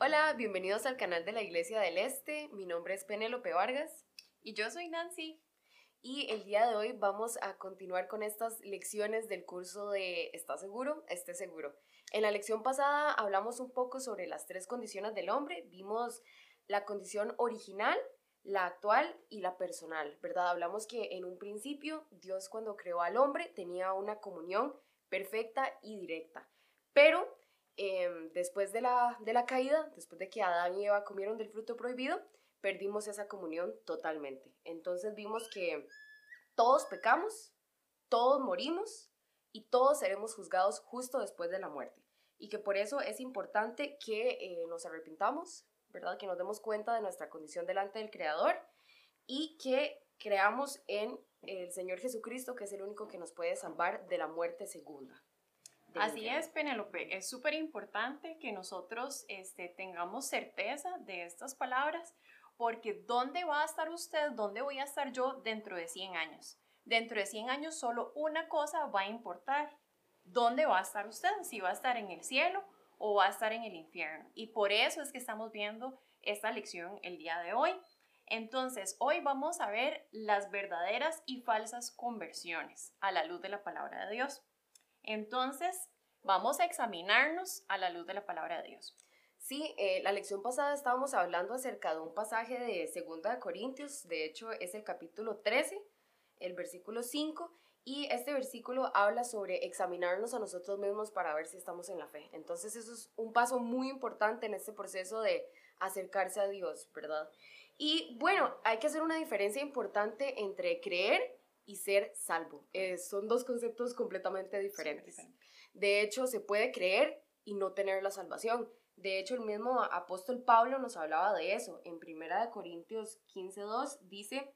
Hola, bienvenidos al canal de la Iglesia del Este. Mi nombre es Penélope Vargas. Y yo soy Nancy. Y el día de hoy vamos a continuar con estas lecciones del curso de ¿Estás seguro? Esté seguro. En la lección pasada hablamos un poco sobre las tres condiciones del hombre. Vimos la condición original, la actual y la personal, ¿verdad? Hablamos que en un principio Dios cuando creó al hombre tenía una comunión perfecta y directa. Pero em, después de la, de la caída, después de que Adán y Eva comieron del fruto prohibido, perdimos esa comunión totalmente. Entonces vimos que todos pecamos, todos morimos y todos seremos juzgados justo después de la muerte. Y que por eso es importante que eh, nos arrepintamos, ¿verdad? Que nos demos cuenta de nuestra condición delante del Creador y que creamos en el Señor Jesucristo, que es el único que nos puede salvar de la muerte segunda. Así es, Penélope. Es súper importante que nosotros este, tengamos certeza de estas palabras porque ¿dónde va a estar usted? ¿Dónde voy a estar yo dentro de 100 años? Dentro de 100 años solo una cosa va a importar. ¿Dónde va a estar usted? Si va a estar en el cielo o va a estar en el infierno. Y por eso es que estamos viendo esta lección el día de hoy. Entonces, hoy vamos a ver las verdaderas y falsas conversiones a la luz de la palabra de Dios. Entonces, vamos a examinarnos a la luz de la palabra de Dios. Sí, eh, la lección pasada estábamos hablando acerca de un pasaje de 2 de Corintios, de hecho es el capítulo 13, el versículo 5, y este versículo habla sobre examinarnos a nosotros mismos para ver si estamos en la fe. Entonces eso es un paso muy importante en este proceso de acercarse a Dios, ¿verdad? Y bueno, hay que hacer una diferencia importante entre creer y ser salvo. Eh, son dos conceptos completamente diferentes. De hecho, se puede creer y no tener la salvación. De hecho, el mismo apóstol Pablo nos hablaba de eso. En 1 Corintios 15.2 dice,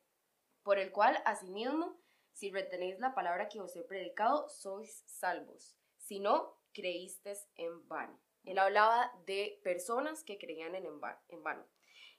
por el cual, asimismo, si retenéis la palabra que os he predicado, sois salvos. Si no, creísteis en vano. Él hablaba de personas que creían en, en vano.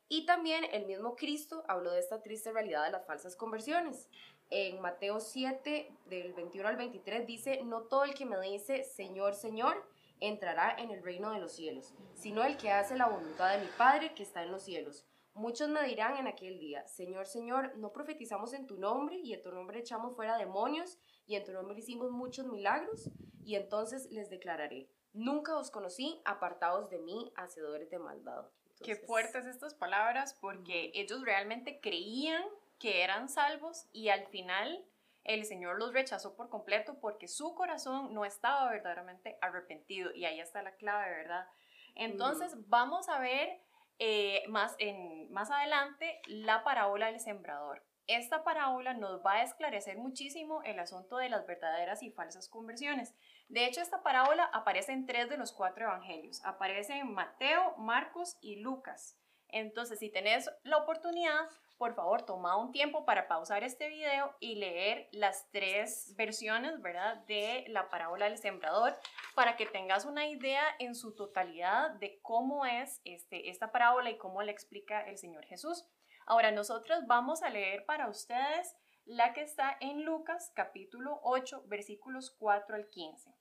Y también el mismo Cristo habló de esta triste realidad de las falsas conversiones. En Mateo 7, del 21 al 23, dice, no todo el que me dice, Señor, Señor, entrará en el reino de los cielos, sino el que hace la voluntad de mi Padre que está en los cielos. Muchos me dirán en aquel día, Señor, Señor, no profetizamos en tu nombre y en tu nombre echamos fuera demonios y en tu nombre hicimos muchos milagros y entonces les declararé, nunca os conocí, apartados de mí, hacedores de maldad. Qué fuertes estas palabras porque ellos realmente creían que eran salvos y al final el Señor los rechazó por completo porque su corazón no estaba verdaderamente arrepentido y ahí está la clave, ¿verdad? Entonces vamos a ver eh, más, en, más adelante la parábola del sembrador. Esta parábola nos va a esclarecer muchísimo el asunto de las verdaderas y falsas conversiones. De hecho, esta parábola aparece en tres de los cuatro evangelios. Aparece en Mateo, Marcos y Lucas. Entonces, si tenés la oportunidad, por favor, toma un tiempo para pausar este video y leer las tres versiones, ¿verdad?, de la parábola del sembrador para que tengas una idea en su totalidad de cómo es este, esta parábola y cómo la explica el Señor Jesús. Ahora, nosotros vamos a leer para ustedes la que está en Lucas capítulo 8, versículos 4 al 15.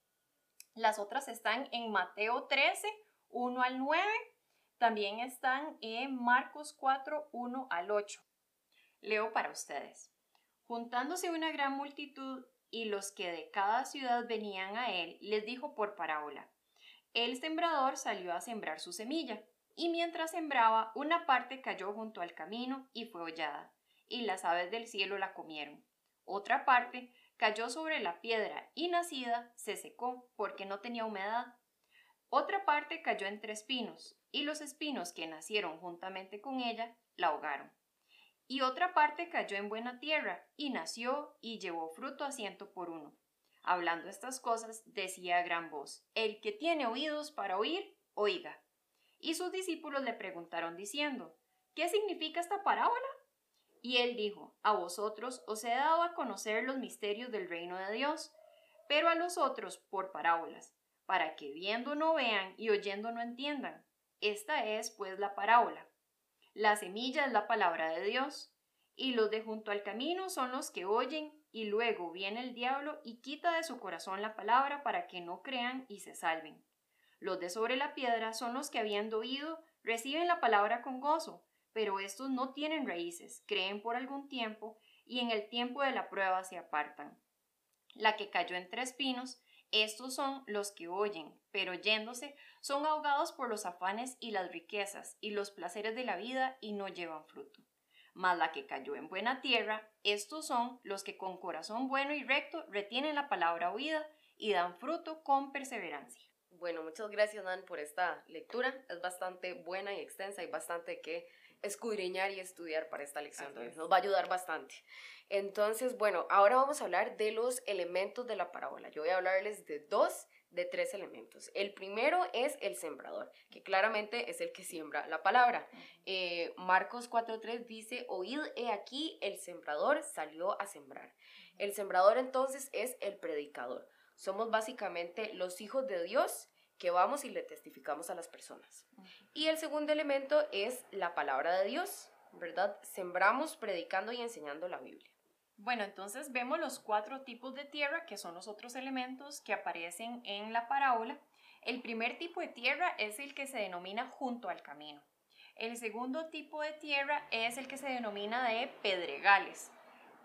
Las otras están en Mateo 13, 1 al 9 también están en Marcos 4, 1 al 8. Leo para ustedes. Juntándose una gran multitud y los que de cada ciudad venían a él, les dijo por parábola. El sembrador salió a sembrar su semilla, y mientras sembraba, una parte cayó junto al camino y fue hollada, y las aves del cielo la comieron. Otra parte cayó sobre la piedra y nacida se secó porque no tenía humedad. Otra parte cayó entre espinos, y los espinos que nacieron juntamente con ella la ahogaron. Y otra parte cayó en buena tierra, y nació y llevó fruto a ciento por uno. Hablando estas cosas, decía a gran voz, El que tiene oídos para oír, oiga. Y sus discípulos le preguntaron diciendo, ¿Qué significa esta parábola? Y él dijo, A vosotros os he dado a conocer los misterios del reino de Dios, pero a los otros por parábolas, para que viendo no vean y oyendo no entiendan esta es, pues, la parábola. La semilla es la palabra de Dios, y los de junto al camino son los que oyen, y luego viene el diablo y quita de su corazón la palabra para que no crean y se salven. Los de sobre la piedra son los que habiendo oído, Reciben la palabra con gozo, pero estos no tienen raíces, creen por algún tiempo y en el tiempo de la prueba se apartan. La que cayó entre espinos, estos son los que oyen, pero yéndose, son ahogados por los afanes y las riquezas y los placeres de la vida y no llevan fruto. Mas la que cayó en buena tierra, estos son los que con corazón bueno y recto retienen la palabra oída y dan fruto con perseverancia. Bueno, muchas gracias, Dan, por esta lectura. Es bastante buena y extensa y bastante que escudriñar y estudiar para esta lección. Nos va a ayudar bastante. Entonces, bueno, ahora vamos a hablar de los elementos de la parábola. Yo voy a hablarles de dos de tres elementos. El primero es el sembrador, que claramente es el que siembra la palabra. Eh, Marcos 4.3 dice, oíd, he aquí, el sembrador salió a sembrar. El sembrador entonces es el predicador. Somos básicamente los hijos de Dios que vamos y le testificamos a las personas. Y el segundo elemento es la palabra de Dios, ¿verdad? Sembramos predicando y enseñando la Biblia. Bueno, entonces vemos los cuatro tipos de tierra, que son los otros elementos que aparecen en la parábola. El primer tipo de tierra es el que se denomina junto al camino. El segundo tipo de tierra es el que se denomina de pedregales.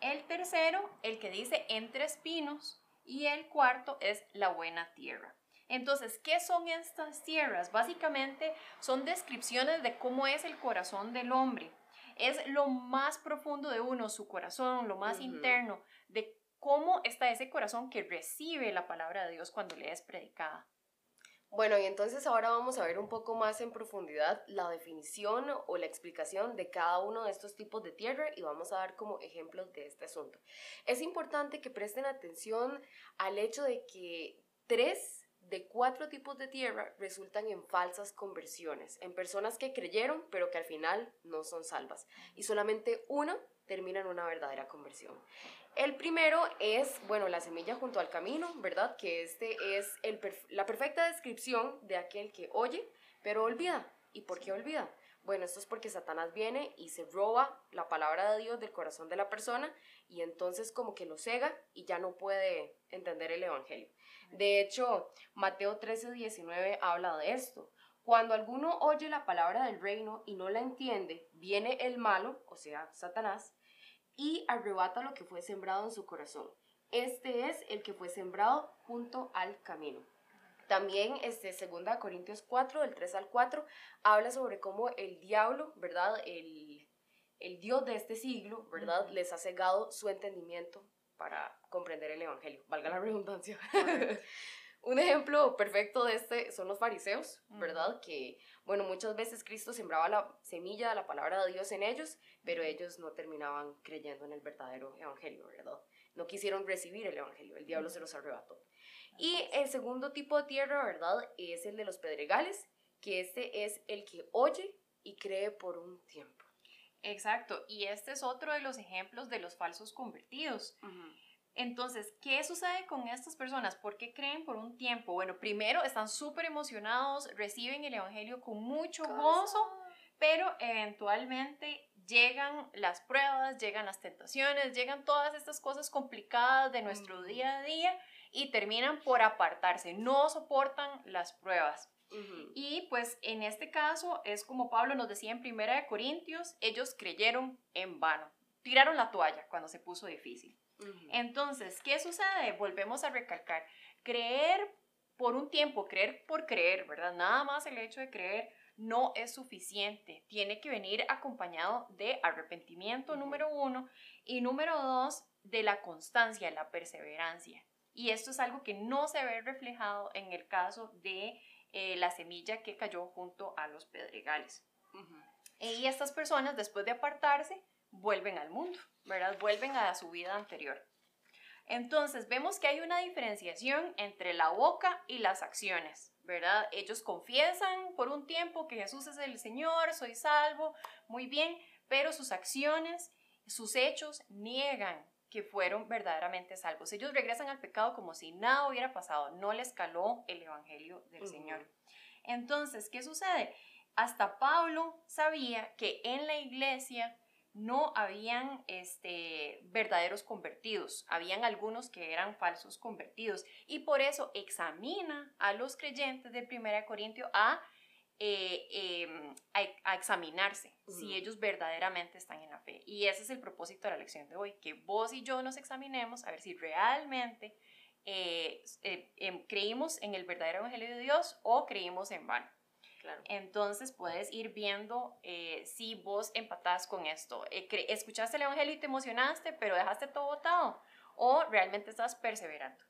El tercero, el que dice entre espinos. Y el cuarto es la buena tierra. Entonces, ¿qué son estas tierras? Básicamente son descripciones de cómo es el corazón del hombre. Es lo más profundo de uno, su corazón, lo más interno, de cómo está ese corazón que recibe la palabra de Dios cuando le es predicada. Bueno, y entonces ahora vamos a ver un poco más en profundidad la definición o la explicación de cada uno de estos tipos de tierra y vamos a dar como ejemplos de este asunto. Es importante que presten atención al hecho de que tres de cuatro tipos de tierra resultan en falsas conversiones, en personas que creyeron pero que al final no son salvas. Y solamente una termina en una verdadera conversión. El primero es, bueno, la semilla junto al camino, ¿verdad? Que este es el la perfecta descripción de aquel que oye pero olvida. ¿Y por qué olvida? Bueno, esto es porque Satanás viene y se roba la palabra de Dios del corazón de la persona y entonces como que lo cega y ya no puede entender el Evangelio. De hecho, Mateo 13, 19 habla de esto. Cuando alguno oye la palabra del reino y no la entiende, viene el malo, o sea, Satanás, y arrebata lo que fue sembrado en su corazón. Este es el que fue sembrado junto al camino. También, este, 2 Corintios 4, del 3 al 4, habla sobre cómo el diablo, ¿verdad? El, el Dios de este siglo, ¿verdad? Les ha cegado su entendimiento para comprender el Evangelio, valga la redundancia. Un ejemplo perfecto de este son los fariseos, ¿verdad? Que, bueno, muchas veces Cristo sembraba la semilla de la palabra de Dios en ellos, pero ellos no terminaban creyendo en el verdadero Evangelio, ¿verdad? No quisieron recibir el Evangelio, el diablo se los arrebató. Y el segundo tipo de tierra, ¿verdad? Es el de los pedregales, que este es el que oye y cree por un tiempo. Exacto, y este es otro de los ejemplos de los falsos convertidos. Entonces, ¿qué sucede con estas personas? ¿Por qué creen por un tiempo? Bueno, primero están súper emocionados, reciben el Evangelio con mucho gozo, pero eventualmente llegan las pruebas, llegan las tentaciones, llegan todas estas cosas complicadas de nuestro día a día y terminan por apartarse, no soportan las pruebas. Y pues en este caso es como Pablo nos decía en Primera de Corintios, ellos creyeron en vano, tiraron la toalla cuando se puso difícil. Entonces, ¿qué sucede? Volvemos a recalcar, creer por un tiempo, creer por creer, ¿verdad? Nada más el hecho de creer no es suficiente. Tiene que venir acompañado de arrepentimiento, número uno, y número dos, de la constancia, la perseverancia. Y esto es algo que no se ve reflejado en el caso de eh, la semilla que cayó junto a los pedregales. Y estas personas, después de apartarse, vuelven al mundo, ¿verdad? Vuelven a su vida anterior. Entonces, vemos que hay una diferenciación entre la boca y las acciones, ¿verdad? Ellos confiesan por un tiempo que Jesús es el Señor, soy salvo, muy bien, pero sus acciones, sus hechos niegan que fueron verdaderamente salvos. Ellos regresan al pecado como si nada hubiera pasado, no les caló el Evangelio del Señor. Entonces, ¿qué sucede? Hasta Pablo sabía que en la iglesia no habían este, verdaderos convertidos, habían algunos que eran falsos convertidos y por eso examina a los creyentes de 1 Corintio a eh, em, a, examinarse si ellos verdaderamente están en la fe. Y ese es el propósito de la lección de hoy, que vos y yo nos examinemos a ver si realmente eh, eh, em, creímos en el verdadero Evangelio de Dios o creímos en vano. Claro. Entonces puedes ir viendo si vos empatás con esto. escuchaste el Evangelio y te emocionaste, pero dejaste todo botado. O realmente estás perseverando.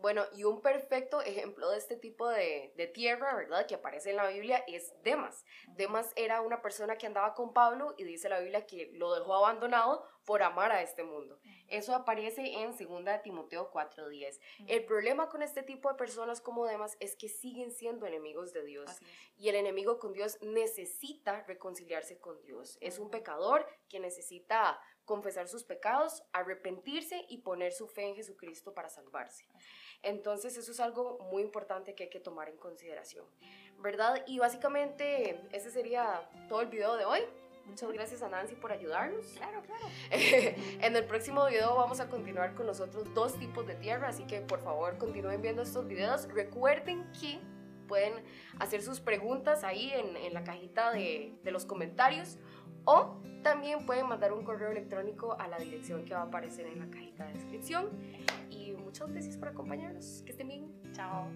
Bueno, y un perfecto ejemplo de este tipo de, tierra, ¿verdad? Que aparece en la Biblia es Demas. Demas era una persona que andaba con Pablo y dice la Biblia que lo dejó abandonado por amar a este mundo. Eso aparece en 2 Timoteo 4:10. El problema con este tipo de personas como Demas es que siguen siendo enemigos de Dios. Y el enemigo con Dios necesita reconciliarse con Dios. Es un pecador que necesita confesar sus pecados, arrepentirse y poner su fe en Jesucristo para salvarse. Entonces eso es algo muy importante que hay que tomar en consideración, ¿verdad? Y básicamente ese sería todo el video de hoy. Muchas gracias a Nancy por ayudarnos. Claro, claro. en el próximo video vamos a continuar con los otros dos tipos de tierra, así que por favor continúen viendo estos videos. Recuerden que pueden hacer sus preguntas ahí en, en la cajita de, de los comentarios o también pueden mandar un correo electrónico a la dirección que va a aparecer en la cajita de descripción. Muchas gracias por acompañarnos. Que estén bien. Chao.